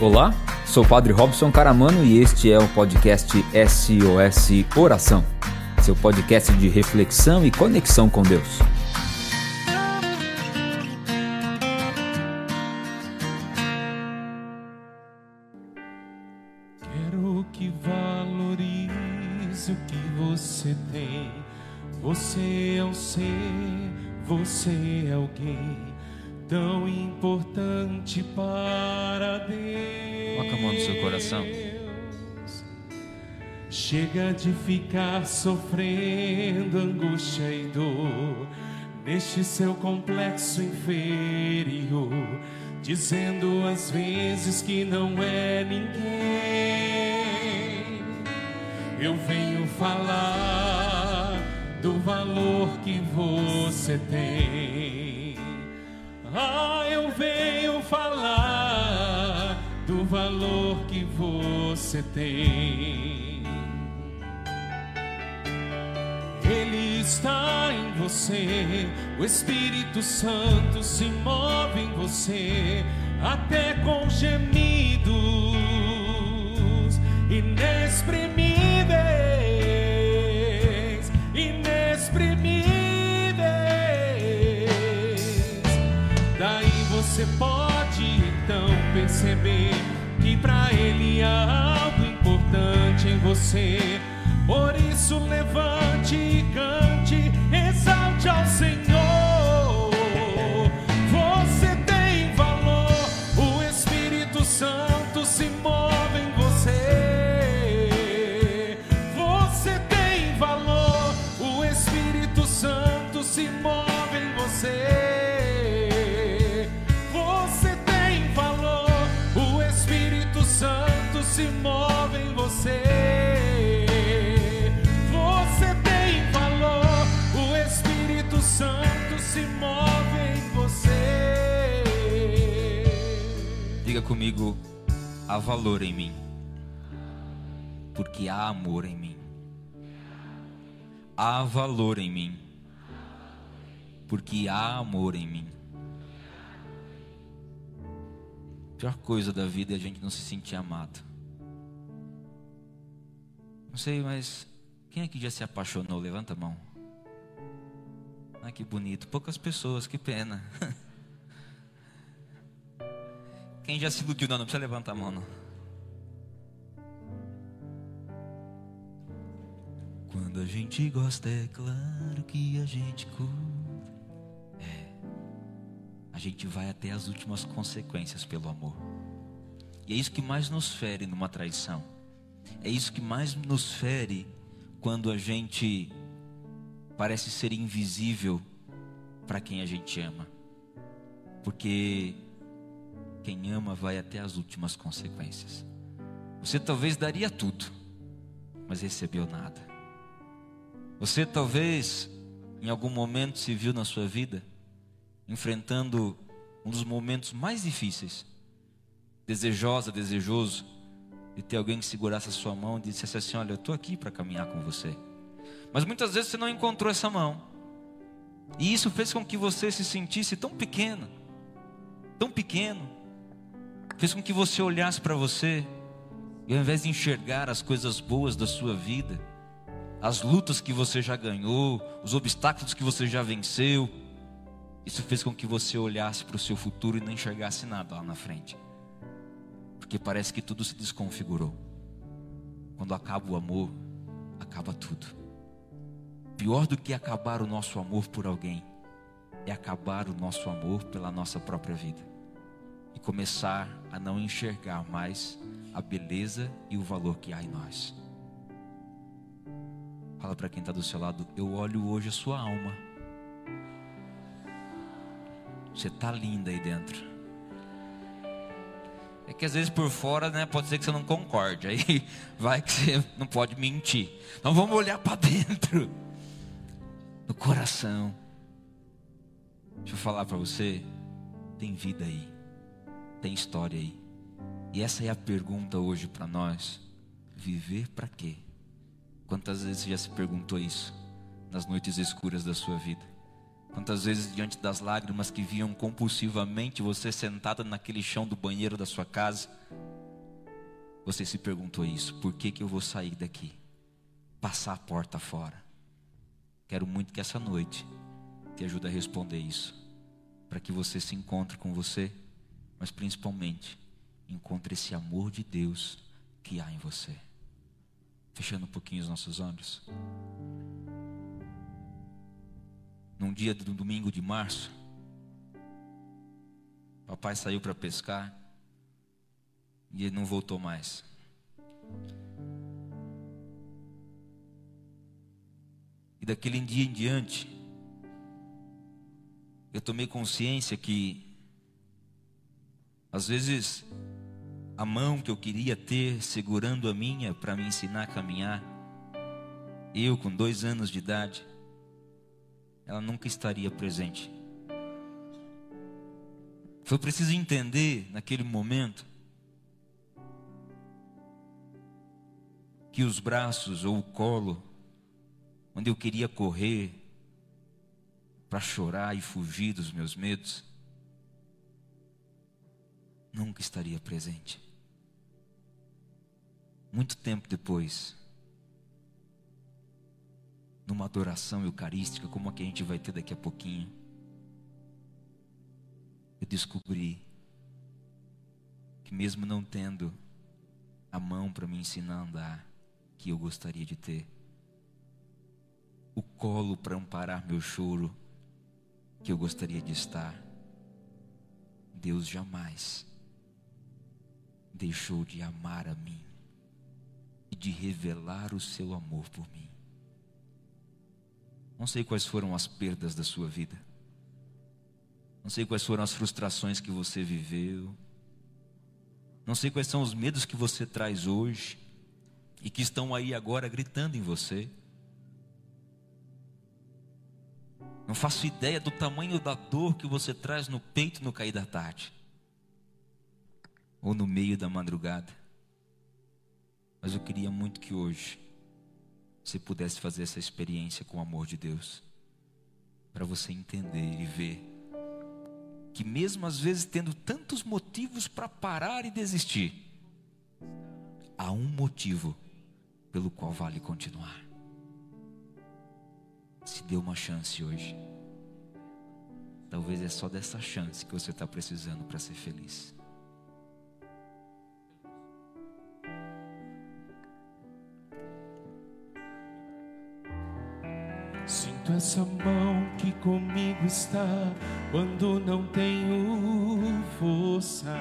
Olá, sou o Padre Robson Caramano e este é o podcast SOS Oração, seu podcast de reflexão e conexão com Deus. Quero que valorize o que você tem. Você é um ser, você é alguém tão importante para coração. Chega de ficar sofrendo angústia e dor neste seu complexo inferior, dizendo às vezes que não é ninguém. Eu venho falar do valor que você tem. Ah, eu venho falar valor que você tem. Ele está em você, o Espírito Santo se move em você, até com gemidos inexprimíveis, inexprimíveis. Daí você pode algo importante em você. Por isso levante e cante, exalte ao Senhor. Comigo, há valor em mim, porque há amor em mim. Há valor em mim, porque há amor em mim. A pior coisa da vida é a gente não se sentir amado. Não sei, mas quem aqui já se apaixonou? Levanta a mão. Ai, que bonito. Poucas pessoas, que pena. Quem já se iludiu? Não, não precisa levantar a mão, não. Quando a gente gosta, é claro que a gente cura. É. A gente vai até as últimas consequências pelo amor. E é isso que mais nos fere numa traição. É isso que mais nos fere quando a gente parece ser invisível para quem a gente ama. Porque quem ama vai até as últimas consequências. Você talvez daria tudo, mas recebeu nada. Você talvez em algum momento se viu na sua vida enfrentando um dos momentos mais difíceis, desejosa, desejoso, de ter alguém que segurasse a sua mão e dissesse assim: Olha, eu estou aqui para caminhar com você. Mas muitas vezes você não encontrou essa mão, e isso fez com que você se sentisse tão pequeno, tão pequeno, fez com que você olhasse para você e ao invés de enxergar as coisas boas da sua vida, as lutas que você já ganhou, os obstáculos que você já venceu, isso fez com que você olhasse para o seu futuro e não enxergasse nada lá na frente. Porque parece que tudo se desconfigurou. Quando acaba o amor, acaba tudo. Pior do que acabar o nosso amor por alguém, é acabar o nosso amor pela nossa própria vida. E começar a não enxergar mais a beleza e o valor que há em nós. Fala para quem está do seu lado, eu olho hoje a sua alma. Você tá linda aí dentro. É que às vezes por fora, né, pode ser que você não concorde. Aí vai que você não pode mentir. Então vamos olhar para dentro. No coração. Deixa eu falar para você, tem vida aí. Tem história aí. E essa é a pergunta hoje para nós. Viver para quê? Quantas vezes você já se perguntou isso nas noites escuras da sua vida? Quantas vezes, diante das lágrimas que vinham compulsivamente, você sentado naquele chão do banheiro da sua casa, Você se perguntou isso: por que, que eu vou sair daqui? Passar a porta fora. Quero muito que essa noite te ajude a responder isso. Para que você se encontre com você, mas principalmente encontre esse amor de Deus que há em você. Fechando um pouquinho os nossos olhos. Num dia do domingo de março, papai saiu para pescar e ele não voltou mais. E daquele dia em diante, eu tomei consciência que, às vezes, a mão que eu queria ter segurando a minha para me ensinar a caminhar, eu com dois anos de idade, ela nunca estaria presente. Foi preciso entender naquele momento que os braços ou o colo, onde eu queria correr para chorar e fugir dos meus medos, nunca estaria presente. Muito tempo depois, numa adoração eucarística como a que a gente vai ter daqui a pouquinho, eu descobri que mesmo não tendo a mão para me ensinar a andar, que eu gostaria de ter. O colo para amparar meu choro que eu gostaria de estar. Deus jamais deixou de amar a mim e de revelar o seu amor por mim. Não sei quais foram as perdas da sua vida. Não sei quais foram as frustrações que você viveu. Não sei quais são os medos que você traz hoje e que estão aí agora gritando em você. Não faço ideia do tamanho da dor que você traz no peito no cair da tarde, ou no meio da madrugada. Mas eu queria muito que hoje você pudesse fazer essa experiência com o amor de Deus, para você entender e ver que, mesmo às vezes tendo tantos motivos para parar e desistir, há um motivo pelo qual vale continuar. Se dê uma chance hoje. Talvez é só dessa chance que você está precisando para ser feliz. Sinto essa mão que comigo está quando não tenho força.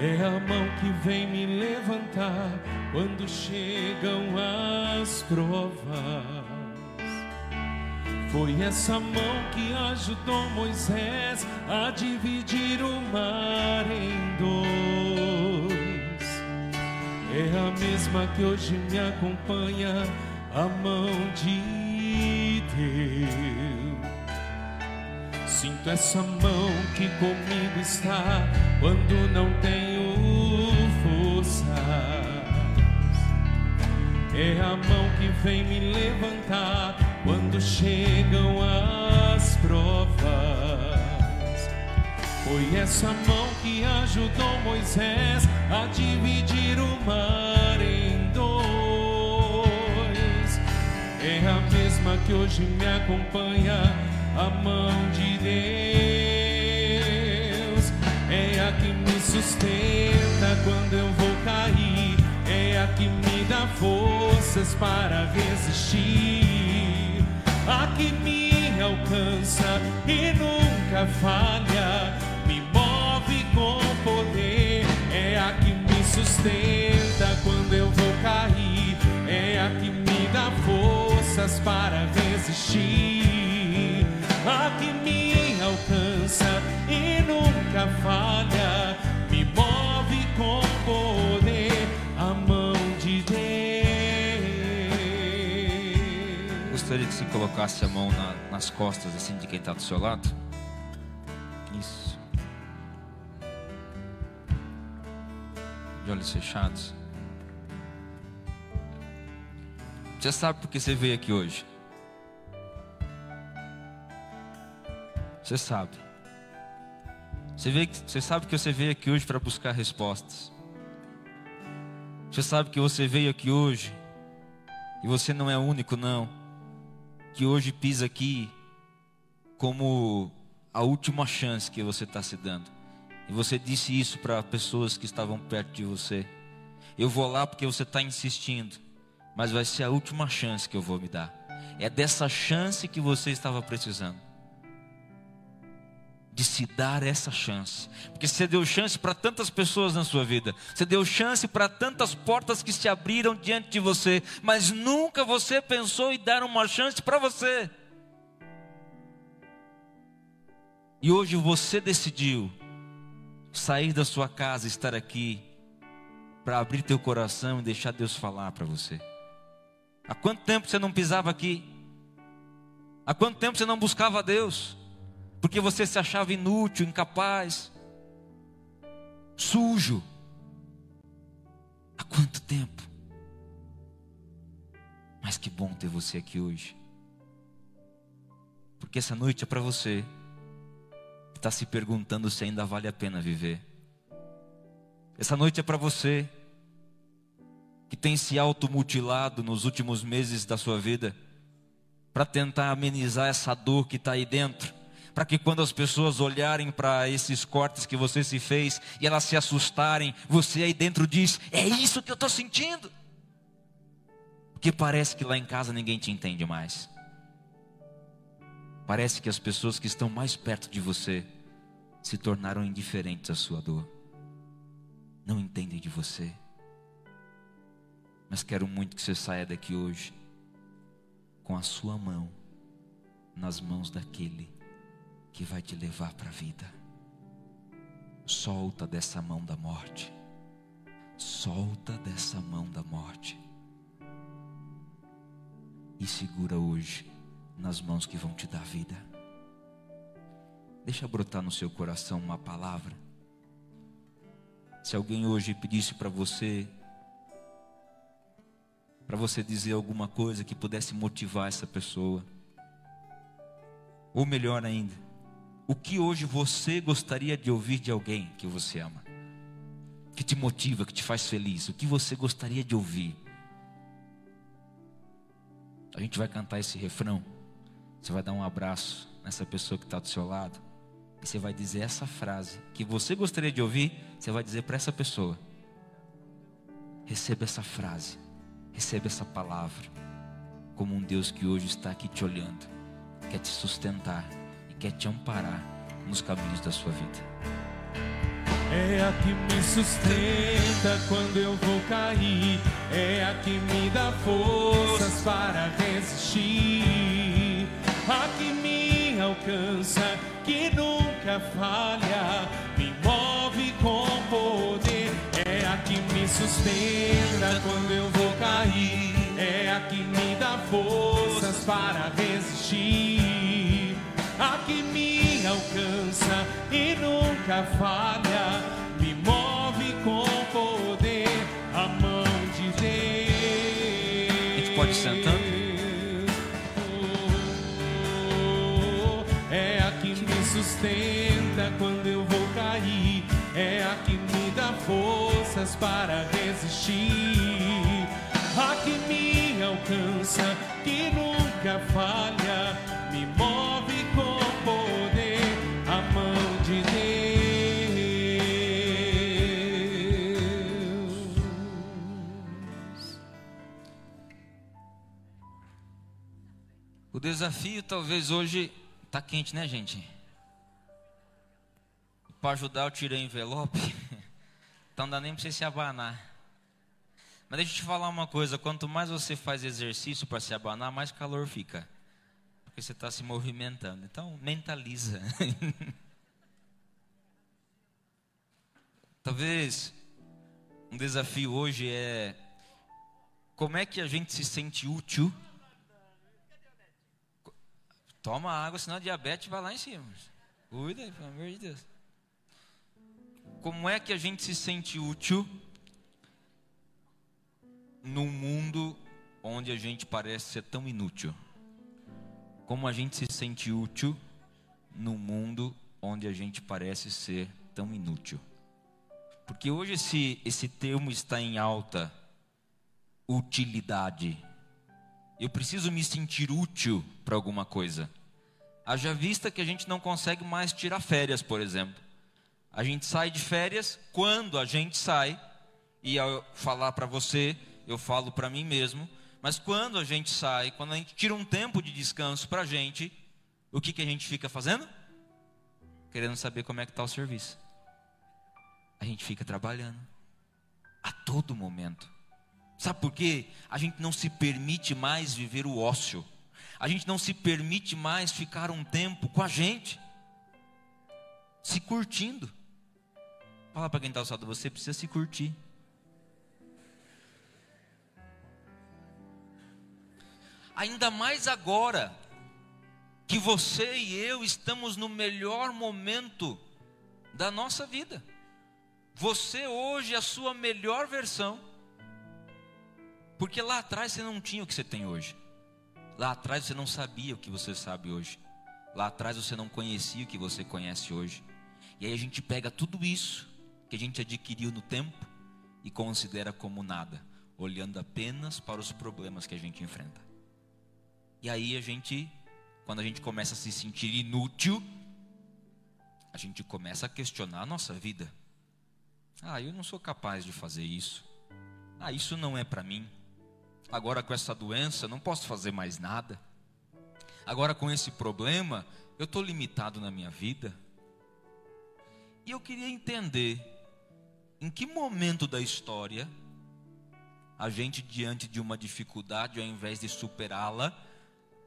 É a mão que vem me levantar quando chegam as provas. Foi essa mão que ajudou Moisés a dividir o mar em dois. É a mesma que hoje me acompanha, a mão de Deus. Sinto essa mão que comigo está quando não tenho forças. É a mão que vem me levantar quando chegam as provas. Foi essa mão que ajudou Moisés a dividir o mar em dois. É a mesma que hoje me acompanha a mão de Deus. É a que me sustenta quando eu vou cair, é a que me dá forças para resistir, a que me alcança e nunca falha, me move com poder, é a que me sustenta quando forças para resistir a que me alcança e nunca falha, me move com poder a mão de Deus. Gostaria que você colocasse a mão na, nas costas assim de quem está do seu lado. Isso. De olhos fechados. Você sabe por que você veio aqui hoje? Você sabe. Você, vê, você sabe que você veio aqui hoje para buscar respostas. Você sabe que você veio aqui hoje e você não é único, não. Que hoje pisa aqui como a última chance que você está se dando. E você disse isso para pessoas que estavam perto de você. Eu vou lá porque você está insistindo, mas vai ser a última chance que eu vou me dar. É dessa chance que você estava precisando de se dar essa chance. Porque você deu chance para tantas pessoas na sua vida, você deu chance para tantas portas que se abriram diante de você, mas nunca você pensou em dar uma chance para você. E hoje você decidiu sair da sua casa, estar aqui para abrir teu coração e deixar Deus falar para você. Há quanto tempo você não pisava aqui? Há quanto tempo você não buscava Deus? porque você se achava inútil, incapaz, sujo. Há quanto tempo? Mas que bom ter você aqui hoje. Porque essa noite é para você que está se perguntando se ainda vale a pena viver. Essa noite é para você que tem se automutilado nos últimos meses da sua vida para tentar amenizar essa dor que está aí dentro para que quando as pessoas olharem para esses cortes que você se fez e elas se assustarem, você aí dentro diz: É isso que eu estou sentindo. Porque parece que lá em casa ninguém te entende mais. Parece que as pessoas que estão mais perto de você se tornaram indiferentes à sua dor. Não entendem de você. Mas quero muito que você saia daqui hoje com a sua mão nas mãos daquele que vai te levar para a vida. Solta dessa mão da morte. Solta dessa mão da morte. E segura hoje nas mãos que vão te dar vida. Deixa brotar no seu coração uma palavra. Se alguém hoje pedisse para você, para você dizer alguma coisa que pudesse motivar essa pessoa, ou melhor ainda, o que hoje você gostaria de ouvir de alguém que você ama? Que te motiva, que te faz feliz? O que você gostaria de ouvir? A gente vai cantar esse refrão. Você vai dar um abraço nessa pessoa que está do seu lado. E você vai dizer essa frase que você gostaria de ouvir. Você vai dizer para essa pessoa: Receba essa frase, receba essa palavra, como um Deus que hoje está aqui te olhando, quer te sustentar quer te amparar nos caminhos da sua vida. É a que me sustenta quando eu vou cair, é a que me dá forças para resistir, a que me alcança, que nunca falha, me move com poder, sustenta quando eu vou cair, é a que me dá forças para resistir. A que me alcança e nunca falha, me move com poder a mão de Deus. A gente pode sentando. É a que me sustenta quando eu vou cair, é a que me dá forças para resistir, a que me alcança, que nunca falha, me move O desafio talvez hoje está quente, né, gente? Para ajudar eu tirei envelope. Então não dá nem para você se abanar. Mas deixa eu te falar uma coisa: quanto mais você faz exercício para se abanar, mais calor fica. Porque você está se movimentando. Então mentaliza. Talvez um desafio hoje é como é que a gente se sente útil Toma água, senão a diabetes vai lá em cima. Cuida, pelo amor de Deus. Como é que a gente se sente útil num mundo onde a gente parece ser tão inútil? Como a gente se sente útil num mundo onde a gente parece ser tão inútil. Porque hoje esse, esse termo está em alta utilidade. Eu preciso me sentir útil para alguma coisa. Haja vista que a gente não consegue mais tirar férias, por exemplo. A gente sai de férias quando a gente sai, e ao falar para você, eu falo para mim mesmo, mas quando a gente sai, quando a gente tira um tempo de descanso para a gente, o que, que a gente fica fazendo? Querendo saber como é que está o serviço. A gente fica trabalhando a todo momento. Sabe por quê? A gente não se permite mais viver o ócio. A gente não se permite mais ficar um tempo com a gente, se curtindo. Fala para quem está ao lado, você precisa se curtir. Ainda mais agora que você e eu estamos no melhor momento da nossa vida. Você hoje é a sua melhor versão. Porque lá atrás você não tinha o que você tem hoje. Lá atrás você não sabia o que você sabe hoje. Lá atrás você não conhecia o que você conhece hoje. E aí a gente pega tudo isso que a gente adquiriu no tempo e considera como nada, olhando apenas para os problemas que a gente enfrenta. E aí a gente, quando a gente começa a se sentir inútil, a gente começa a questionar a nossa vida. Ah, eu não sou capaz de fazer isso. Ah, isso não é para mim. Agora com essa doença, não posso fazer mais nada. Agora com esse problema, eu estou limitado na minha vida. E eu queria entender em que momento da história a gente, diante de uma dificuldade, ao invés de superá-la,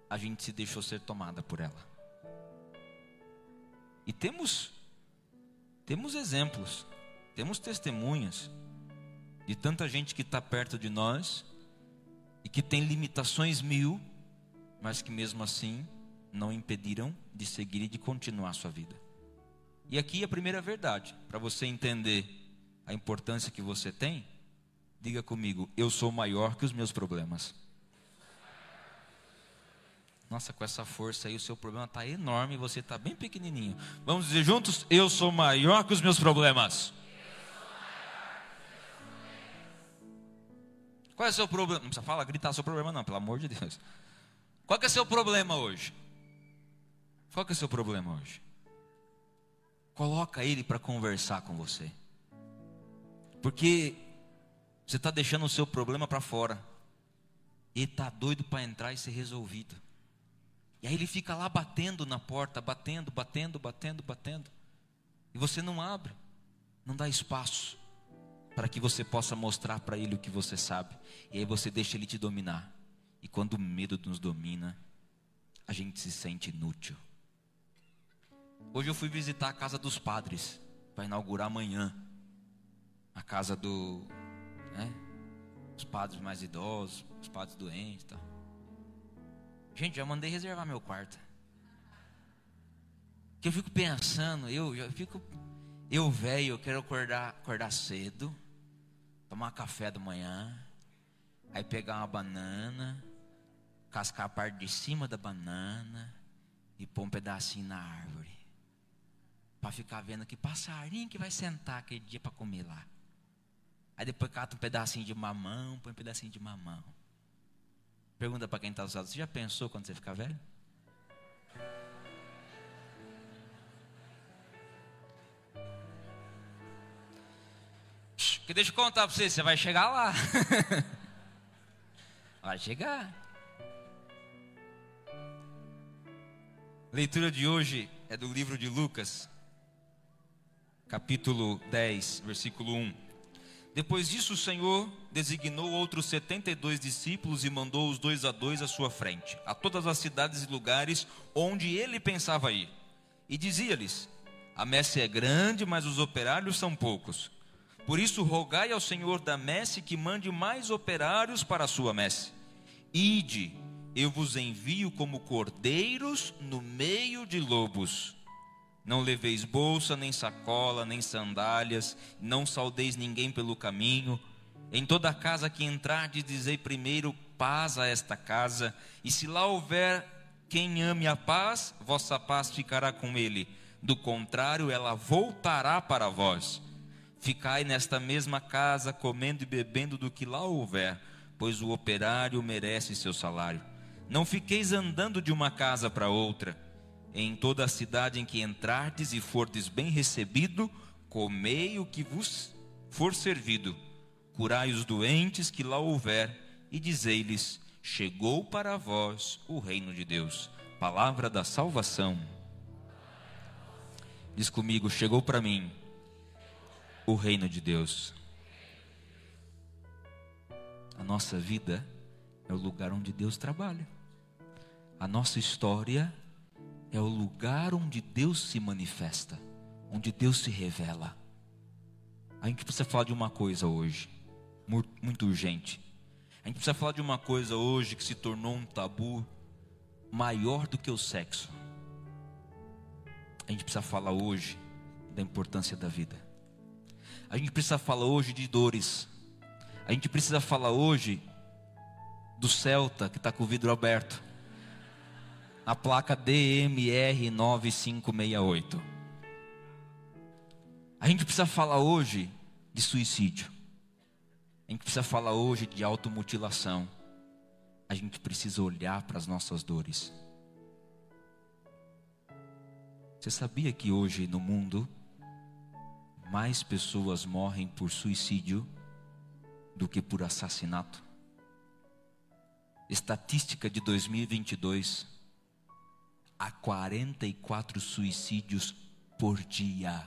a gente se deixou ser tomada por ela. E temos temos exemplos, temos testemunhas de tanta gente que está perto de nós e que tem limitações mil, mas que mesmo assim não impediram de seguir e de continuar a sua vida. E aqui a primeira verdade, para você entender a importância que você tem, diga comigo: eu sou maior que os meus problemas. Nossa, com essa força aí, o seu problema está enorme e você está bem pequenininho. Vamos dizer juntos: Eu sou maior que os meus problemas. Qual é o seu problema? Não precisa falar, gritar seu problema, não, pelo amor de Deus. Qual é o seu problema hoje? Qual é o seu problema hoje? Coloca ele para conversar com você. Porque você está deixando o seu problema para fora. E está doido para entrar e ser resolvido. E aí ele fica lá batendo na porta, batendo, batendo, batendo, batendo. E você não abre, não dá espaço para que você possa mostrar para ele o que você sabe. E aí você deixa ele te dominar. E quando o medo nos domina, a gente se sente inútil. Hoje eu fui visitar a casa dos padres para inaugurar amanhã a casa do, né, os padres mais idosos, os padres doentes, tal. Gente, já mandei reservar meu quarto. Que eu fico pensando, eu já fico, eu velho, eu quero acordar, acordar cedo, tomar café da manhã, aí pegar uma banana, cascar a parte de cima da banana e pôr um pedacinho na árvore. Para ficar vendo que passarinho que vai sentar aquele dia para comer lá. Aí depois cata um pedacinho de mamão, põe um pedacinho de mamão. Pergunta para quem está usado: você já pensou quando você ficar velho? Que deixa eu contar para você, você vai chegar lá. vai chegar. leitura de hoje é do livro de Lucas, capítulo 10, versículo 1. Depois disso, o Senhor designou outros setenta e dois discípulos e mandou os dois a dois à sua frente, a todas as cidades e lugares onde ele pensava ir. E dizia-lhes: A messe é grande, mas os operários são poucos. Por isso, rogai ao Senhor da messe que mande mais operários para a sua messe. Ide, eu vos envio como cordeiros no meio de lobos. Não leveis bolsa, nem sacola, nem sandálias, não saudeis ninguém pelo caminho. Em toda casa que entrardes, dizei primeiro paz a esta casa, e se lá houver quem ame a paz, vossa paz ficará com ele. do contrário, ela voltará para vós. Ficai nesta mesma casa, comendo e bebendo do que lá houver, pois o operário merece seu salário. Não fiqueis andando de uma casa para outra. Em toda a cidade em que entrardes e fordes bem recebido, comei o que vos for servido. Curai os doentes que lá houver, e dizei-lhes: Chegou para vós o reino de Deus. Palavra da salvação. Diz comigo: Chegou para mim o reino de Deus. A nossa vida é o lugar onde Deus trabalha. A nossa história é o lugar onde Deus se manifesta, onde Deus se revela. A gente precisa falar de uma coisa hoje, muito urgente. A gente precisa falar de uma coisa hoje que se tornou um tabu maior do que o sexo. A gente precisa falar hoje da importância da vida. A gente precisa falar hoje de dores. A gente precisa falar hoje do Celta que está com o vidro aberto. A placa DMR 9568. A gente precisa falar hoje de suicídio. A gente precisa falar hoje de automutilação. A gente precisa olhar para as nossas dores. Você sabia que hoje no mundo mais pessoas morrem por suicídio do que por assassinato? Estatística de 2022: há 44 suicídios por dia.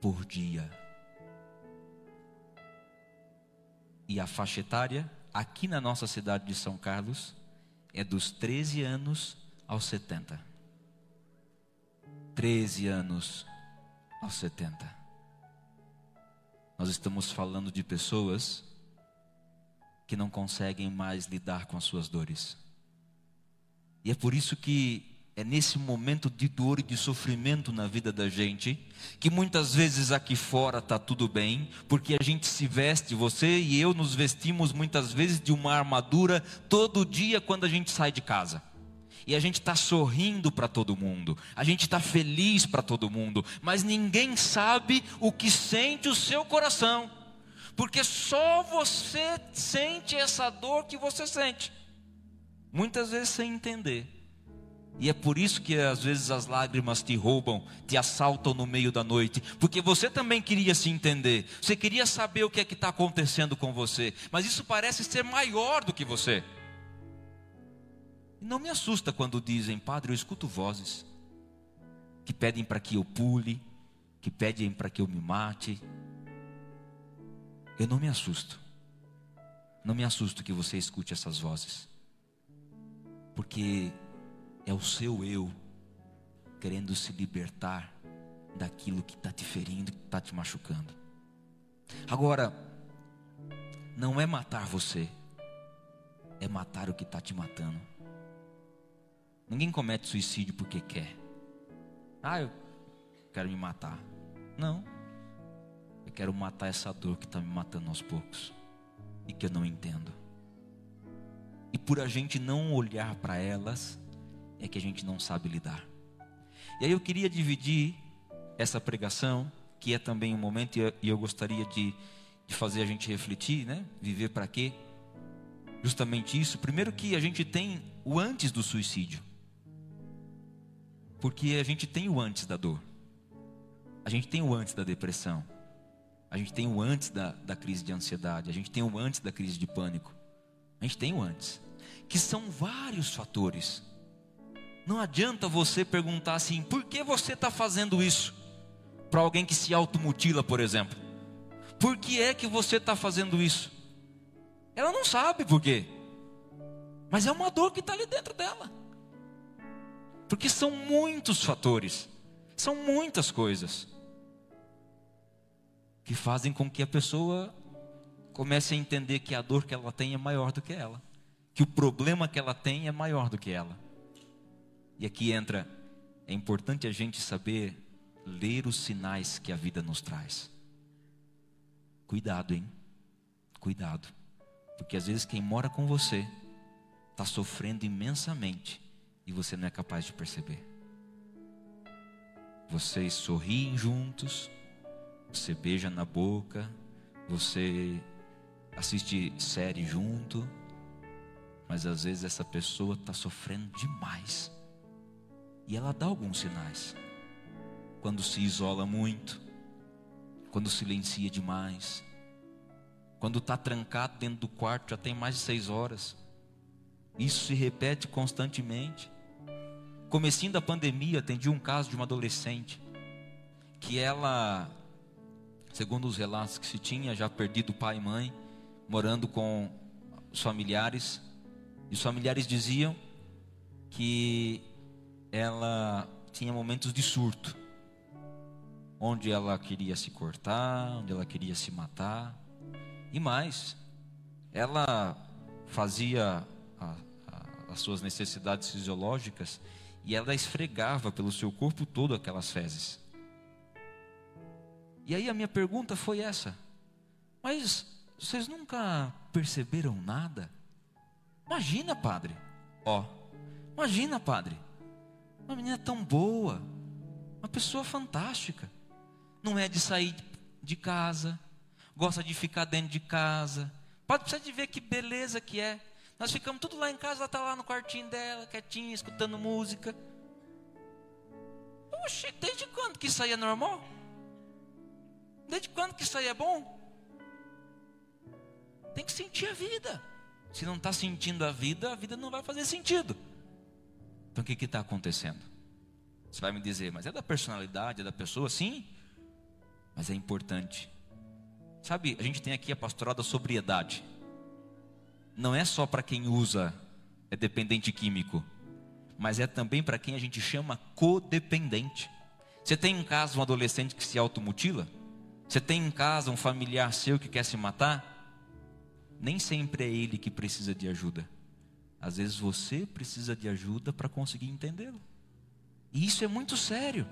Por dia. E a faixa etária, aqui na nossa cidade de São Carlos, é dos 13 anos aos 70. 13 anos aos 70. Nós estamos falando de pessoas que não conseguem mais lidar com as suas dores. E é por isso que é nesse momento de dor e de sofrimento na vida da gente, que muitas vezes aqui fora está tudo bem, porque a gente se veste, você e eu nos vestimos muitas vezes de uma armadura todo dia quando a gente sai de casa. E a gente está sorrindo para todo mundo, a gente está feliz para todo mundo, mas ninguém sabe o que sente o seu coração, porque só você sente essa dor que você sente, muitas vezes sem entender. E é por isso que às vezes as lágrimas te roubam, te assaltam no meio da noite, porque você também queria se entender, você queria saber o que é que está acontecendo com você, mas isso parece ser maior do que você. E não me assusta quando dizem, Padre, eu escuto vozes que pedem para que eu pule, que pedem para que eu me mate. Eu não me assusto. Não me assusto que você escute essas vozes. Porque é o seu eu querendo se libertar daquilo que está te ferindo, que está te machucando. Agora, não é matar você, é matar o que está te matando. Ninguém comete suicídio porque quer. Ah, eu quero me matar. Não. Eu quero matar essa dor que está me matando aos poucos e que eu não entendo. E por a gente não olhar para elas, é que a gente não sabe lidar. E aí eu queria dividir essa pregação, que é também um momento, e eu gostaria de, de fazer a gente refletir, né? Viver para quê? Justamente isso. Primeiro que a gente tem o antes do suicídio. Porque a gente tem o antes da dor. A gente tem o antes da depressão. A gente tem o antes da, da crise de ansiedade. A gente tem o antes da crise de pânico. A gente tem o antes. Que são vários fatores. Não adianta você perguntar assim: por que você está fazendo isso? Para alguém que se automutila, por exemplo. Por que é que você está fazendo isso? Ela não sabe por quê. Mas é uma dor que está ali dentro dela. Porque são muitos fatores, são muitas coisas que fazem com que a pessoa comece a entender que a dor que ela tem é maior do que ela, que o problema que ela tem é maior do que ela. E aqui entra, é importante a gente saber ler os sinais que a vida nos traz. Cuidado, hein? Cuidado. Porque às vezes quem mora com você está sofrendo imensamente e você não é capaz de perceber. vocês sorriem juntos, você beija na boca, você assiste série junto, mas às vezes essa pessoa está sofrendo demais. E ela dá alguns sinais. Quando se isola muito, quando silencia demais, quando está trancado dentro do quarto já tem mais de seis horas. Isso se repete constantemente. Comecinho da pandemia, atendi um caso de uma adolescente que ela, segundo os relatos que se tinha, já perdido pai e mãe, morando com os familiares, e os familiares diziam que ela tinha momentos de surto, onde ela queria se cortar, onde ela queria se matar, e mais, ela fazia a, a, as suas necessidades fisiológicas e ela esfregava pelo seu corpo todo aquelas fezes. E aí a minha pergunta foi essa: mas vocês nunca perceberam nada? Imagina, padre. Ó, imagina, padre. Uma menina tão boa, uma pessoa fantástica. Não é de sair de casa, gosta de ficar dentro de casa. Pode precisar de ver que beleza que é. Nós ficamos tudo lá em casa, ela está lá no quartinho dela, quietinha, escutando música. Oxe, desde quando que isso aí é normal? Desde quando que isso aí é bom? Tem que sentir a vida. Se não está sentindo a vida, a vida não vai fazer sentido. Então o que está acontecendo? Você vai me dizer, mas é da personalidade, é da pessoa? Sim, mas é importante. Sabe, a gente tem aqui a pastoral da sobriedade. Não é só para quem usa, é dependente químico, mas é também para quem a gente chama codependente. Você tem em casa um adolescente que se automutila? Você tem em casa um familiar seu que quer se matar? Nem sempre é ele que precisa de ajuda. Às vezes você precisa de ajuda para conseguir entendê-lo. E isso é muito sério,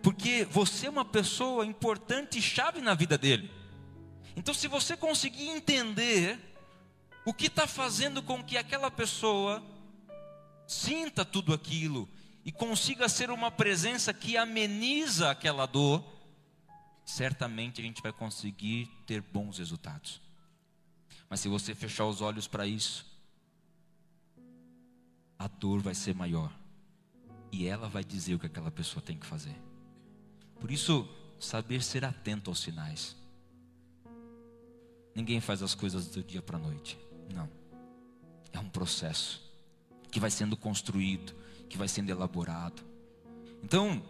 porque você é uma pessoa importante e chave na vida dele. Então, se você conseguir entender o que está fazendo com que aquela pessoa sinta tudo aquilo e consiga ser uma presença que ameniza aquela dor, certamente a gente vai conseguir ter bons resultados. Mas se você fechar os olhos para isso, a dor vai ser maior. E ela vai dizer o que aquela pessoa tem que fazer. Por isso, saber ser atento aos sinais. Ninguém faz as coisas do dia para a noite. Não. É um processo que vai sendo construído, que vai sendo elaborado. Então,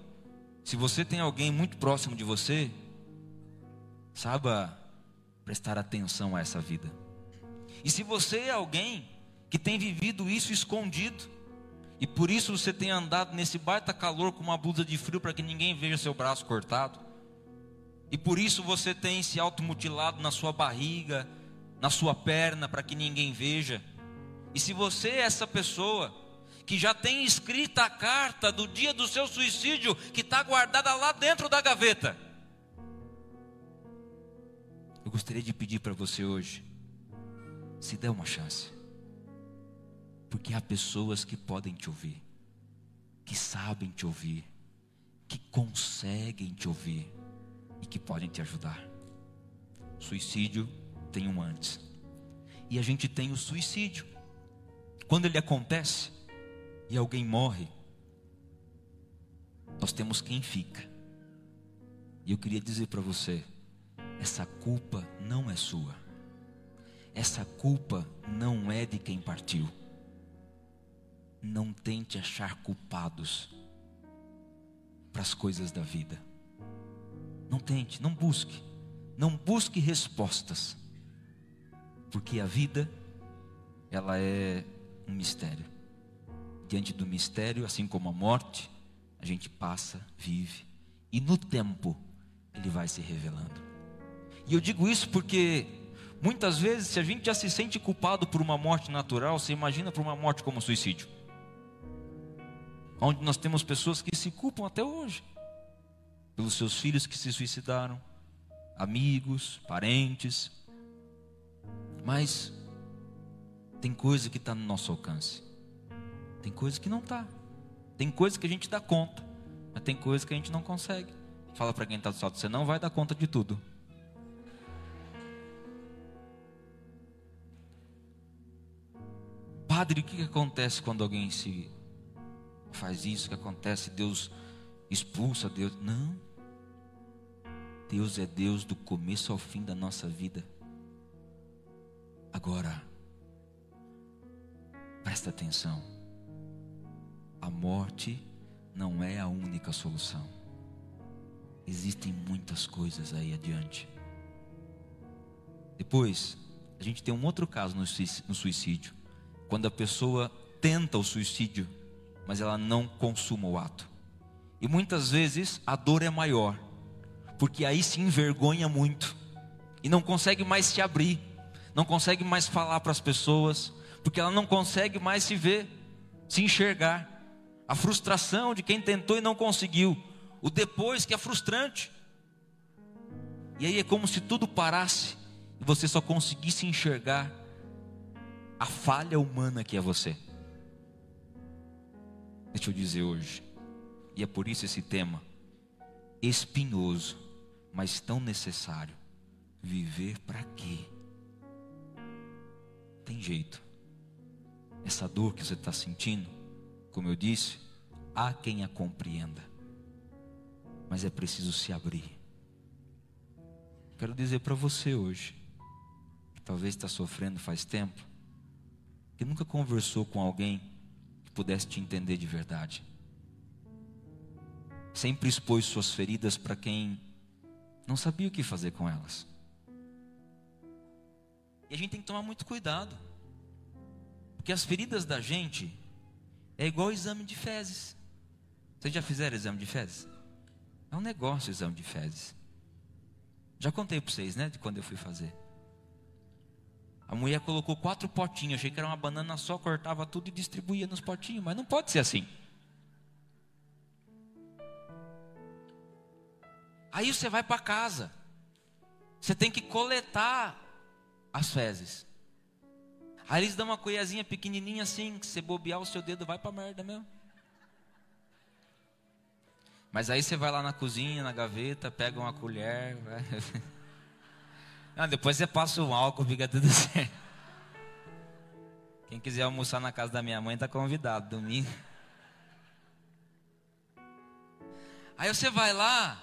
se você tem alguém muito próximo de você, saiba prestar atenção a essa vida. E se você é alguém que tem vivido isso escondido, e por isso você tem andado nesse baita calor com uma blusa de frio para que ninguém veja seu braço cortado, e por isso você tem se automutilado na sua barriga, na sua perna, para que ninguém veja, e se você é essa pessoa que já tem escrita a carta do dia do seu suicídio, que está guardada lá dentro da gaveta, eu gostaria de pedir para você hoje, se dê uma chance. Porque há pessoas que podem te ouvir, que sabem te ouvir, que conseguem te ouvir e que podem te ajudar. Suicídio tem um antes. E a gente tem o suicídio. Quando ele acontece e alguém morre, nós temos quem fica. E eu queria dizer para você: essa culpa não é sua essa culpa não é de quem partiu. Não tente achar culpados para as coisas da vida. Não tente, não busque. Não busque respostas. Porque a vida, ela é um mistério. Diante do mistério, assim como a morte, a gente passa, vive. E no tempo, ele vai se revelando. E eu digo isso porque Muitas vezes, se a gente já se sente culpado por uma morte natural, você imagina por uma morte como suicídio. Onde nós temos pessoas que se culpam até hoje pelos seus filhos que se suicidaram, amigos, parentes. Mas tem coisa que está no nosso alcance, tem coisa que não está, tem coisa que a gente dá conta, Mas tem coisas que a gente não consegue. Fala para quem está do salto, você não vai dar conta de tudo. Padre, o que, acontece quando alguém se faz isso? O que acontece? Deus expulsa Deus? Não. Deus é Deus do começo ao fim da nossa vida. Agora, presta atenção. A morte não é a única solução. Existem muitas coisas aí adiante. Depois, a gente tem um outro caso no suicídio. Quando a pessoa tenta o suicídio, mas ela não consuma o ato. E muitas vezes a dor é maior, porque aí se envergonha muito e não consegue mais se abrir, não consegue mais falar para as pessoas, porque ela não consegue mais se ver, se enxergar. A frustração de quem tentou e não conseguiu, o depois que é frustrante. E aí é como se tudo parasse e você só conseguisse enxergar a falha humana que é você. Deixa eu dizer hoje, e é por isso esse tema espinhoso, mas tão necessário. Viver para quê? Tem jeito. Essa dor que você está sentindo, como eu disse, há quem a compreenda, mas é preciso se abrir. Quero dizer para você hoje, que talvez está sofrendo faz tempo, que nunca conversou com alguém que pudesse te entender de verdade sempre expôs suas feridas para quem não sabia o que fazer com elas. E a gente tem que tomar muito cuidado, porque as feridas da gente é igual o exame de fezes. Vocês já fizeram exame de fezes? É um negócio o exame de fezes. Já contei para vocês, né, de quando eu fui fazer. A mulher colocou quatro potinhos, achei que era uma banana só, cortava tudo e distribuía nos potinhos, mas não pode ser assim. Aí você vai para casa. Você tem que coletar as fezes. Aí eles dão uma colherzinha pequenininha assim, que você bobear o seu dedo vai para merda mesmo. Mas aí você vai lá na cozinha, na gaveta, pega uma colher. Vai... Não, depois você passa um álcool, fica tudo certo. Quem quiser almoçar na casa da minha mãe está convidado, domingo. Aí você vai lá,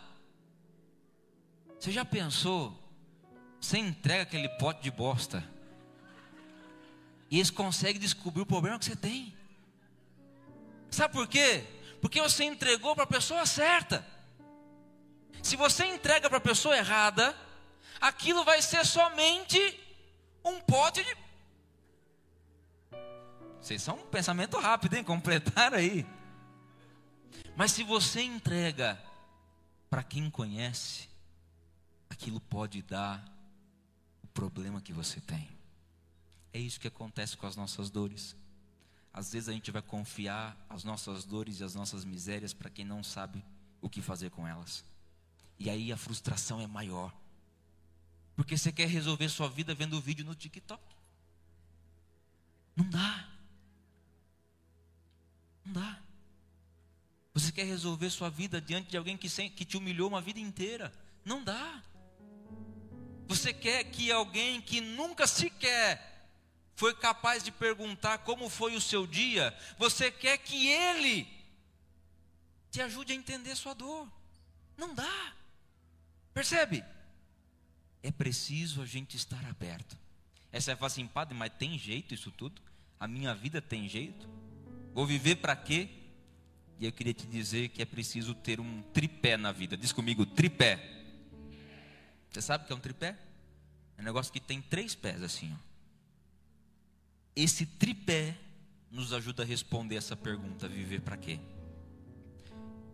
você já pensou? Você entrega aquele pote de bosta e eles conseguem descobrir o problema que você tem. Sabe por quê? Porque você entregou para a pessoa certa. Se você entrega para a pessoa errada, aquilo vai ser somente um pote de. Vocês são um pensamento rápido, hein? Completaram aí. Mas se você entrega para quem conhece, aquilo pode dar o problema que você tem. É isso que acontece com as nossas dores. Às vezes a gente vai confiar as nossas dores e as nossas misérias para quem não sabe o que fazer com elas. E aí a frustração é maior. Porque você quer resolver sua vida vendo o vídeo no TikTok. Não dá. Não dá. Você quer resolver sua vida diante de alguém que, que te humilhou uma vida inteira. Não dá. Você quer que alguém que nunca sequer foi capaz de perguntar como foi o seu dia, você quer que ele te ajude a entender sua dor. Não dá. Percebe? É preciso a gente estar aberto. Essa é falar assim, padre, mas tem jeito isso tudo? A minha vida tem jeito? Vou viver para quê? E eu queria te dizer que é preciso ter um tripé na vida. Diz comigo, tripé. Você sabe o que é um tripé? É um negócio que tem três pés assim. Ó. Esse tripé nos ajuda a responder essa pergunta: viver para quê?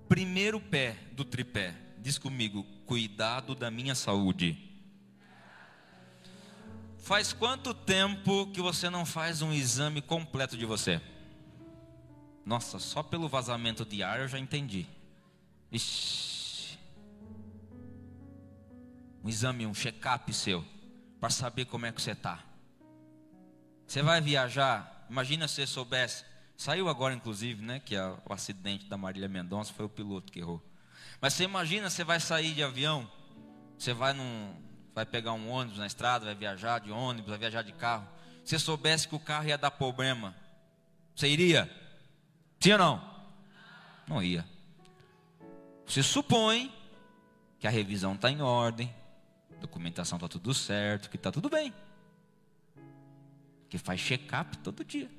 Primeiro pé do tripé, diz comigo: cuidado da minha saúde. Faz quanto tempo que você não faz um exame completo de você? Nossa, só pelo vazamento de ar eu já entendi. Ixi um exame, um check-up seu, para saber como é que você está. Você vai viajar, imagina se você soubesse Saiu agora, inclusive, né, que o acidente da Marília Mendonça foi o piloto que errou. Mas você imagina, você vai sair de avião, você vai num, vai pegar um ônibus na estrada, vai viajar de ônibus, vai viajar de carro. Se soubesse que o carro ia dar problema, você iria? Sim ou não? Não ia. Você supõe que a revisão está em ordem, documentação está tudo certo, que está tudo bem. Que faz check-up todo dia.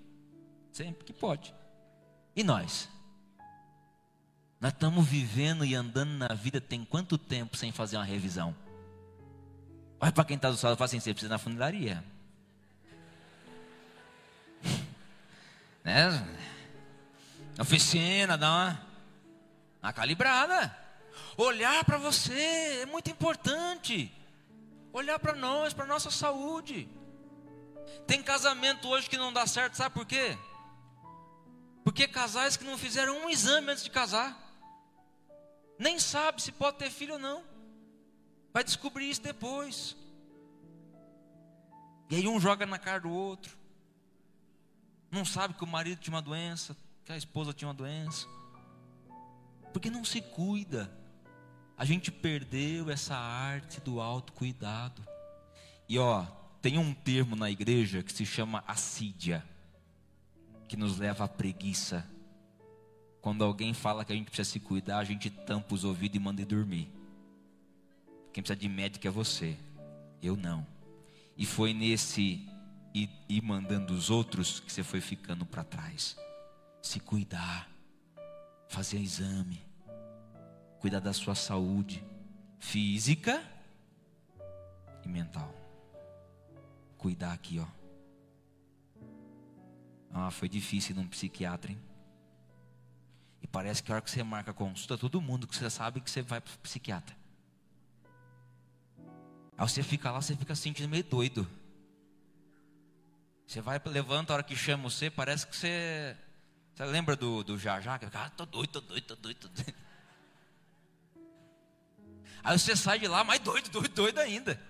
Sempre que pode. E nós? Nós estamos vivendo e andando na vida tem quanto tempo sem fazer uma revisão? Olha para quem está do lado e fala assim: você precisa ir na funilaria. né? Oficina, dá uma, uma calibrada. Olhar para você é muito importante. Olhar para nós, para nossa saúde. Tem casamento hoje que não dá certo, sabe por quê? Porque casais que não fizeram um exame antes de casar. Nem sabe se pode ter filho ou não. Vai descobrir isso depois. E aí um joga na cara do outro. Não sabe que o marido tinha uma doença, que a esposa tinha uma doença. Porque não se cuida. A gente perdeu essa arte do autocuidado. E ó, tem um termo na igreja que se chama assídia que nos leva à preguiça. Quando alguém fala que a gente precisa se cuidar, a gente tampa os ouvidos e manda ir dormir. Quem precisa de médico é você, eu não. E foi nesse ir mandando os outros que você foi ficando para trás. Se cuidar, fazer exame, cuidar da sua saúde física e mental. Cuidar aqui, ó ah, foi difícil ir num psiquiatra, hein? E parece que a hora que você marca a consulta, todo mundo que você sabe que você vai para psiquiatra. Aí você fica lá, você fica sentindo meio doido. Você vai, levanta a hora que chama você, parece que você. Você lembra do, do Jajá? Que ah, tô doido, tô doido, tô doido, tô doido. Aí você sai de lá mais doido, doido, doido ainda.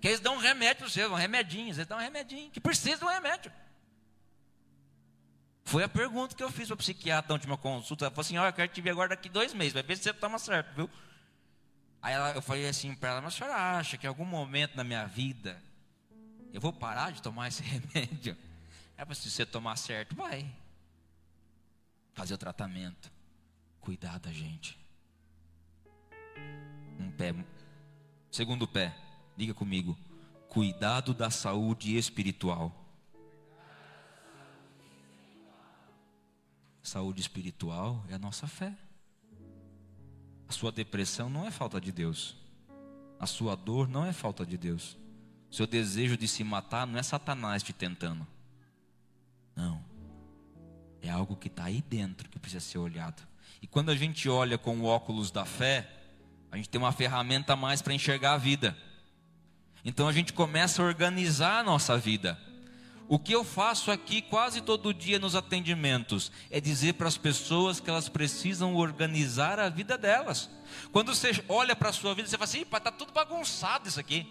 Que eles dão um remédio para você, um remedinho, eles dão um remedinho, que precisa de um remédio. Foi a pergunta que eu fiz para o psiquiatra na última consulta. Ela falou assim: Olha, eu quero te ver agora daqui dois meses, vai ver se você toma certo, viu? Aí ela, eu falei assim para ela: Mas a senhora acha que em algum momento na minha vida eu vou parar de tomar esse remédio? É para se você tomar certo, vai. Fazer o tratamento. Cuidar da gente. Um pé. Segundo pé. Diga comigo. Cuidado da saúde espiritual. Saúde espiritual é a nossa fé. A sua depressão não é falta de Deus. A sua dor não é falta de Deus. O seu desejo de se matar não é Satanás te tentando. Não. É algo que está aí dentro que precisa ser olhado. E quando a gente olha com o óculos da fé, a gente tem uma ferramenta a mais para enxergar a vida. Então a gente começa a organizar a nossa vida. O que eu faço aqui quase todo dia nos atendimentos é dizer para as pessoas que elas precisam organizar a vida delas. Quando você olha para a sua vida, você fala assim: está tudo bagunçado isso aqui.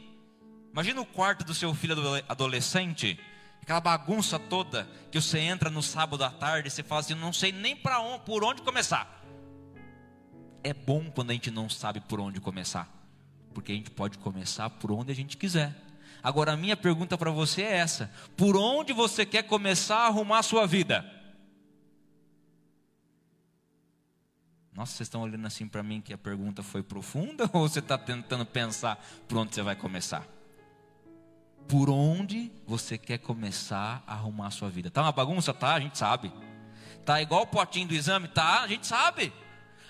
Imagina o quarto do seu filho adolescente, aquela bagunça toda que você entra no sábado à tarde e você fala assim: não sei nem para onde, por onde começar. É bom quando a gente não sabe por onde começar, porque a gente pode começar por onde a gente quiser. Agora, a minha pergunta para você é essa: por onde você quer começar a arrumar a sua vida? Nossa, vocês estão olhando assim para mim que a pergunta foi profunda ou você está tentando pensar por onde você vai começar? Por onde você quer começar a arrumar a sua vida? Tá uma bagunça? Tá, a gente sabe. Tá igual o potinho do exame? Tá, a gente sabe.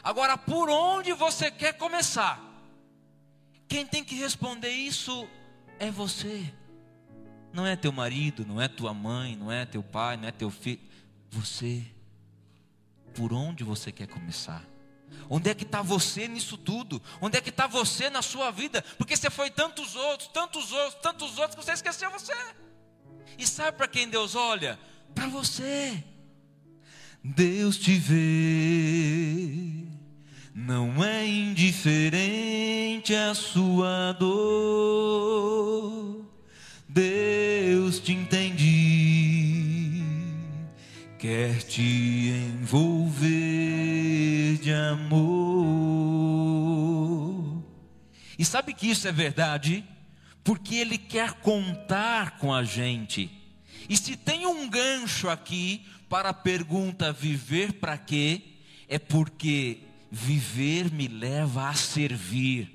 Agora, por onde você quer começar? Quem tem que responder isso é você. Não é teu marido, não é tua mãe, não é teu pai, não é teu filho. Você. Por onde você quer começar? Onde é que está você nisso tudo? Onde é que está você na sua vida? Porque você foi tantos outros, tantos outros, tantos outros que você esqueceu você. E sabe para quem Deus olha? Para você. Deus te vê não é indiferente a sua dor. Deus te entende, quer te envolver de amor. E sabe que isso é verdade? Porque Ele quer contar com a gente. E se tem um gancho aqui para a pergunta: viver para quê? É porque viver me leva a servir.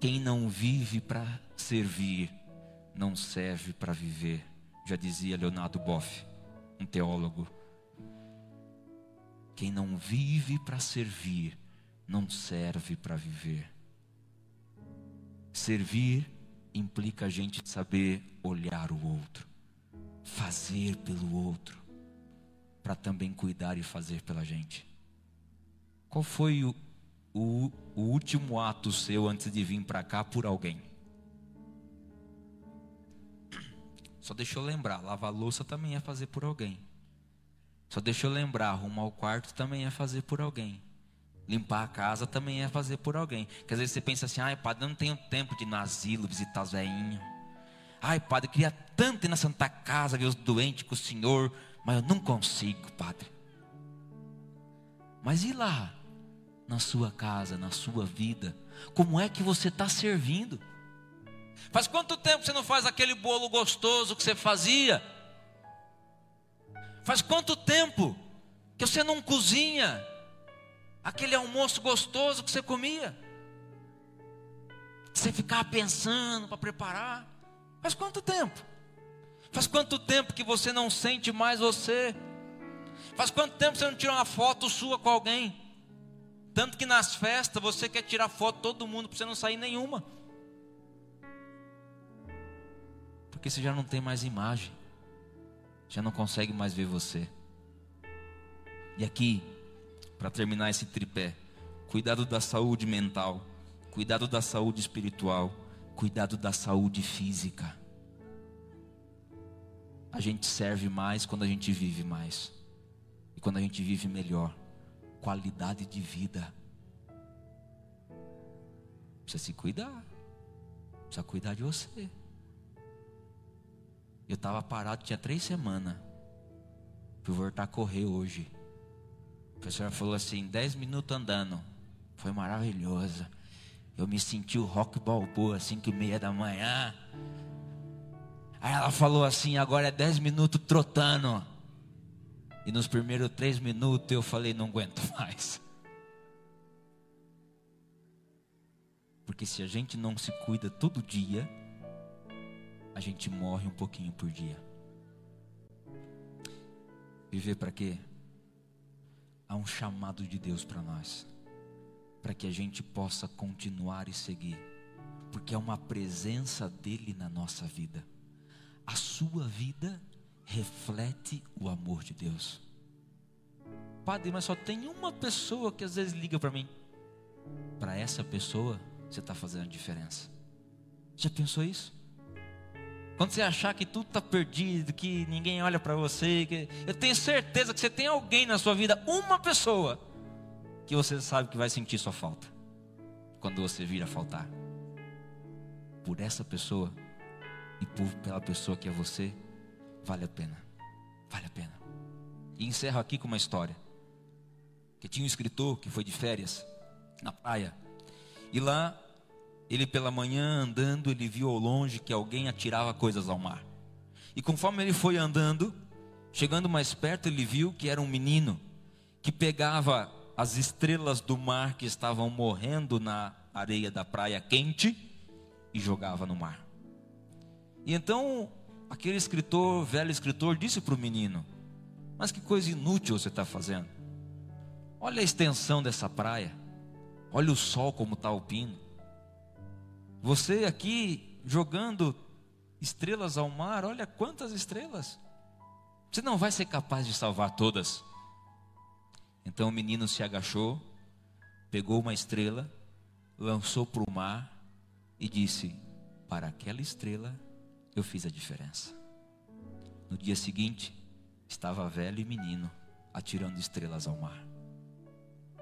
Quem não vive para servir, não serve para viver, já dizia Leonardo Boff um teólogo. Quem não vive para servir, não serve para viver. Servir implica a gente saber olhar o outro, fazer pelo outro, para também cuidar e fazer pela gente. Qual foi o, o, o último ato seu antes de vir para cá por alguém? Só deixa eu lembrar, lavar louça também é fazer por alguém. Só deixa eu lembrar, arrumar o quarto também é fazer por alguém. Limpar a casa também é fazer por alguém. Porque às vezes você pensa assim, ai padre, eu não tenho tempo de ir no asilo, visitar os velhinhos. Ai padre, eu queria tanto ir na Santa Casa, ver os doentes com o Senhor, mas eu não consigo, padre. Mas e lá, na sua casa, na sua vida, como é que você está servindo? Faz quanto tempo você não faz aquele bolo gostoso que você fazia? Faz quanto tempo que você não cozinha aquele almoço gostoso que você comia? Você ficava pensando para preparar. Faz quanto tempo? Faz quanto tempo que você não sente mais você? Faz quanto tempo você não tira uma foto sua com alguém? Tanto que nas festas você quer tirar foto todo mundo para você não sair nenhuma. Porque você já não tem mais imagem, já não consegue mais ver você. E aqui, para terminar esse tripé, cuidado da saúde mental, cuidado da saúde espiritual, cuidado da saúde física. A gente serve mais quando a gente vive mais. E quando a gente vive melhor. Qualidade de vida. Precisa se cuidar. Precisa cuidar de você. Eu estava parado, tinha três semanas. Fui voltar a correr hoje. O professor falou assim: dez minutos andando. Foi maravilhoso. Eu me senti o rock balboa, cinco e meia da manhã. Aí ela falou assim: agora é dez minutos trotando. E nos primeiros três minutos eu falei: não aguento mais. Porque se a gente não se cuida todo dia, a gente morre um pouquinho por dia. Viver para quê? Há um chamado de Deus para nós, para que a gente possa continuar e seguir, porque é uma presença dele na nossa vida. A sua vida reflete o amor de Deus. Padre, mas só tem uma pessoa que às vezes liga para mim. Para essa pessoa, você está fazendo diferença. Já pensou isso? Quando você achar que tudo está perdido, que ninguém olha para você, que... eu tenho certeza que você tem alguém na sua vida, uma pessoa, que você sabe que vai sentir sua falta, quando você vir a faltar. Por essa pessoa e por pela pessoa que é você, vale a pena, vale a pena. E encerro aqui com uma história. Que tinha um escritor que foi de férias na praia, e lá ele pela manhã andando, ele viu ao longe que alguém atirava coisas ao mar. E conforme ele foi andando, chegando mais perto, ele viu que era um menino que pegava as estrelas do mar que estavam morrendo na areia da praia quente e jogava no mar. E então aquele escritor, velho escritor, disse para o menino: Mas que coisa inútil você está fazendo. Olha a extensão dessa praia. Olha o sol como está o pino. Você aqui jogando estrelas ao mar, olha quantas estrelas. Você não vai ser capaz de salvar todas. Então o menino se agachou, pegou uma estrela, lançou para o mar e disse: Para aquela estrela eu fiz a diferença. No dia seguinte, estava velho e menino atirando estrelas ao mar.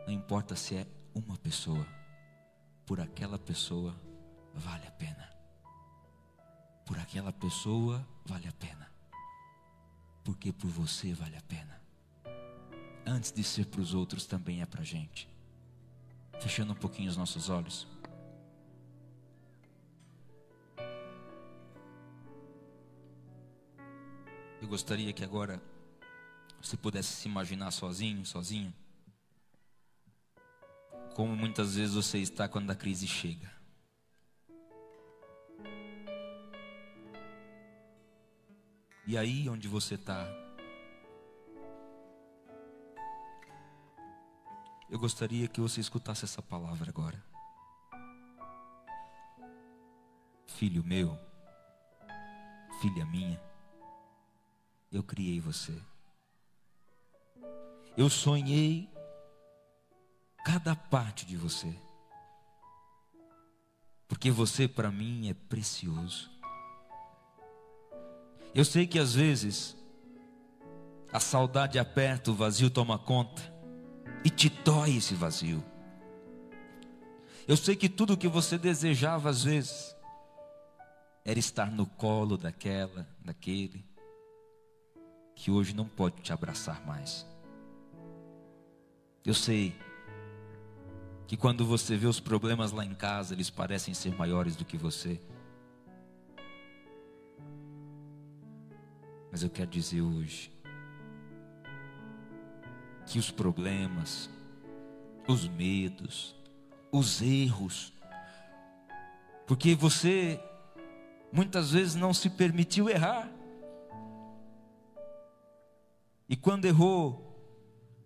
Não importa se é uma pessoa, por aquela pessoa vale a pena. Por aquela pessoa, vale a pena. porque por você vale a pena. Antes de ser para os outros, também é para a gente. Fechando um pouquinho os nossos olhos. Eu gostaria que agora você pudesse se imaginar sozinho, sozinho. Como muitas vezes você está quando a crise chega. E aí onde você está, eu gostaria que você escutasse essa palavra agora. Filho meu, filha minha, eu criei você. Eu sonhei cada parte de você. Porque você para mim é precioso. Eu sei que às vezes a saudade aperta, o vazio toma conta e te dói esse vazio. Eu sei que tudo o que você desejava às vezes era estar no colo daquela, daquele que hoje não pode te abraçar mais. Eu sei que quando você vê os problemas lá em casa, eles parecem ser maiores do que você. Mas eu quero dizer hoje que os problemas, os medos, os erros, porque você muitas vezes não se permitiu errar. E quando errou,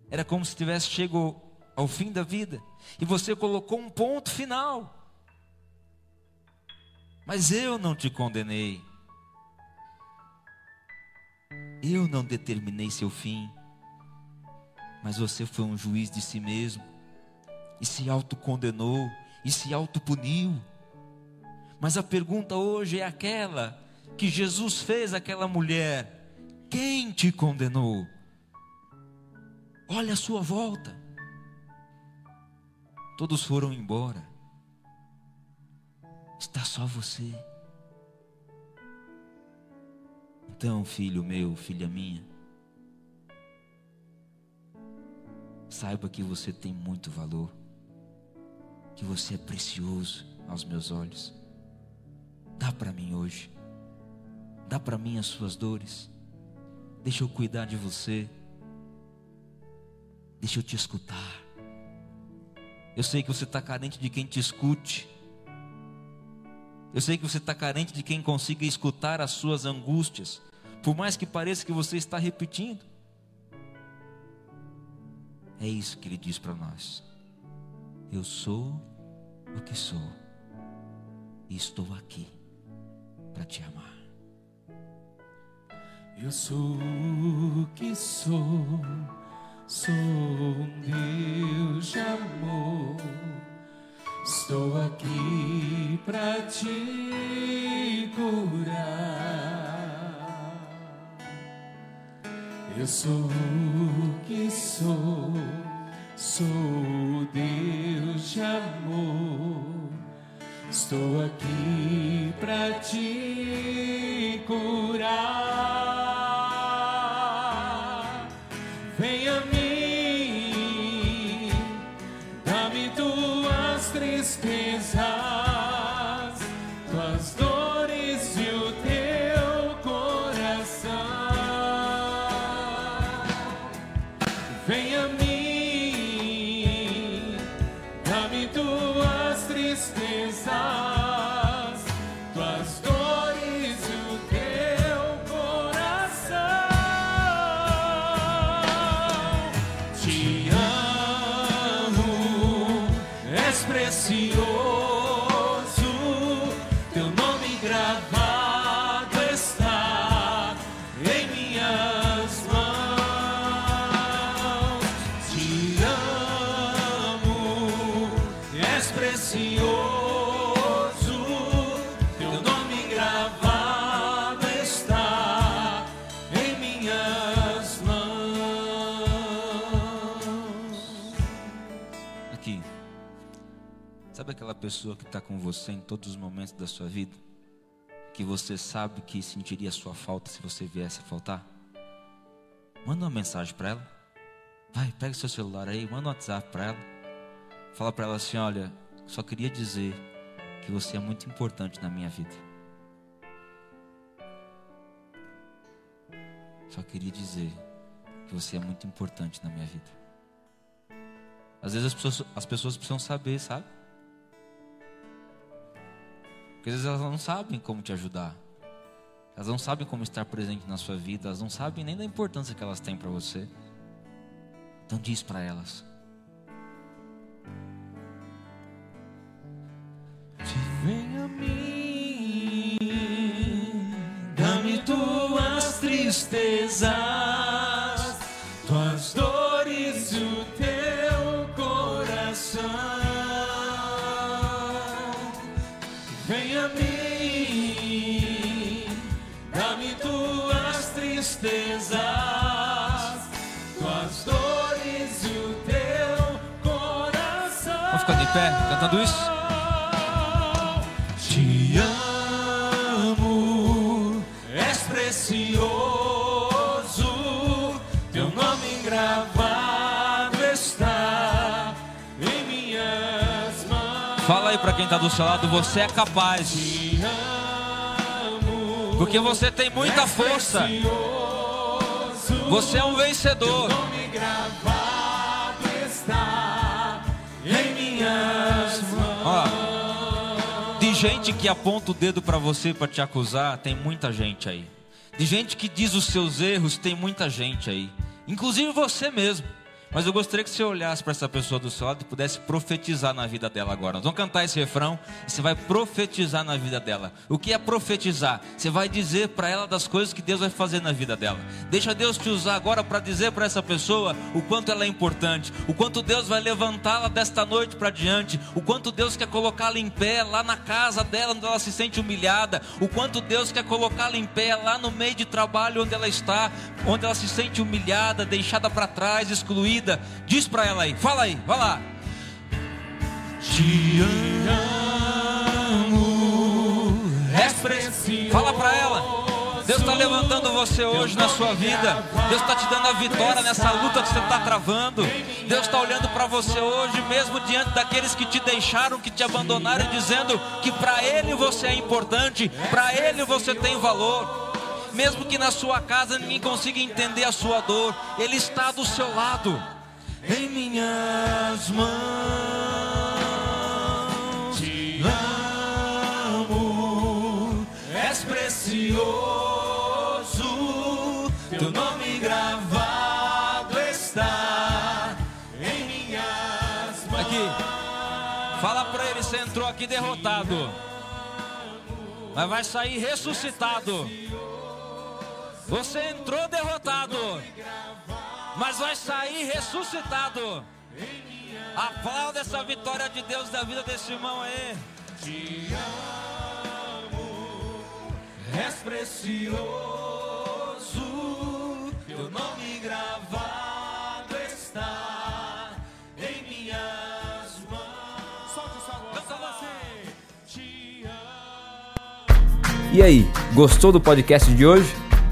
era como se tivesse chego ao fim da vida. E você colocou um ponto final. Mas eu não te condenei. Eu não determinei seu fim, mas você foi um juiz de si mesmo e se autocondenou e se autopuniu. Mas a pergunta hoje é aquela que Jesus fez àquela mulher: quem te condenou? Olha a sua volta. Todos foram embora. Está só você. Então, filho meu, filha minha, saiba que você tem muito valor, que você é precioso aos meus olhos. Dá para mim hoje, dá para mim as suas dores, deixa eu cuidar de você, deixa eu te escutar. Eu sei que você está carente de quem te escute. Eu sei que você está carente de quem consiga escutar as suas angústias, por mais que pareça que você está repetindo. É isso que ele diz para nós. Eu sou o que sou, e estou aqui para te amar. Eu sou o que sou, sou um Deus de amor. Estou aqui para te curar. Eu sou o que sou, sou Deus de amor. Estou aqui para te curar. Você em todos os momentos da sua vida? Que você sabe que sentiria sua falta se você viesse a faltar? Manda uma mensagem para ela. Vai, pega seu celular aí, manda um WhatsApp para ela. Fala para ela assim: olha, só queria dizer que você é muito importante na minha vida. Só queria dizer que você é muito importante na minha vida. Às vezes as pessoas, as pessoas precisam saber, sabe? Porque às vezes elas não sabem como te ajudar. Elas não sabem como estar presente na sua vida. Elas não sabem nem da importância que elas têm para você. Então diz para elas. Vem a mim, dá-me tuas tristezas, pé cantando isso? Te amo, és precioso, teu nome gravado está em minhas mãos. Fala aí para quem está do seu lado, você é capaz. Te amo, Porque você tem muita força. precioso, Você é um vencedor. teu nome gravado gente que aponta o dedo para você para te acusar, tem muita gente aí. De gente que diz os seus erros, tem muita gente aí. Inclusive você mesmo. Mas eu gostaria que você olhasse para essa pessoa do seu lado e pudesse profetizar na vida dela agora. Nós vamos cantar esse refrão e você vai profetizar na vida dela. O que é profetizar? Você vai dizer para ela das coisas que Deus vai fazer na vida dela. Deixa Deus te usar agora para dizer para essa pessoa o quanto ela é importante, o quanto Deus vai levantá-la desta noite para diante, o quanto Deus quer colocá-la em pé lá na casa dela onde ela se sente humilhada, o quanto Deus quer colocá-la em pé lá no meio de trabalho onde ela está, onde ela se sente humilhada, deixada para trás, excluída. Diz para ela aí, fala aí, vai lá. Te amo, és precioso. Fala para ela. Deus está levantando você hoje na sua vida. Deus está te dando a vitória nessa luta que você está travando. Deus está olhando para você hoje, mesmo diante daqueles que te deixaram, que te abandonaram, dizendo que para Ele você é importante, para Ele você tem valor. Mesmo que na sua casa ninguém consiga entender a sua dor, Ele está do seu lado. em minhas mãos. Te amo, és precioso, teu nome gravado está em minhas mãos. Aqui. Fala pra ele, você entrou aqui derrotado. Mas vai sair ressuscitado. Você entrou derrotado. Mas vai sair ressuscitado. Aplauda essa vitória de Deus da vida desse irmão aí. Te amo, és precioso, teu nome gravado está em minhas mãos. Solte sua voz, Canta lá. assim. Te amo. E aí, gostou do podcast de hoje?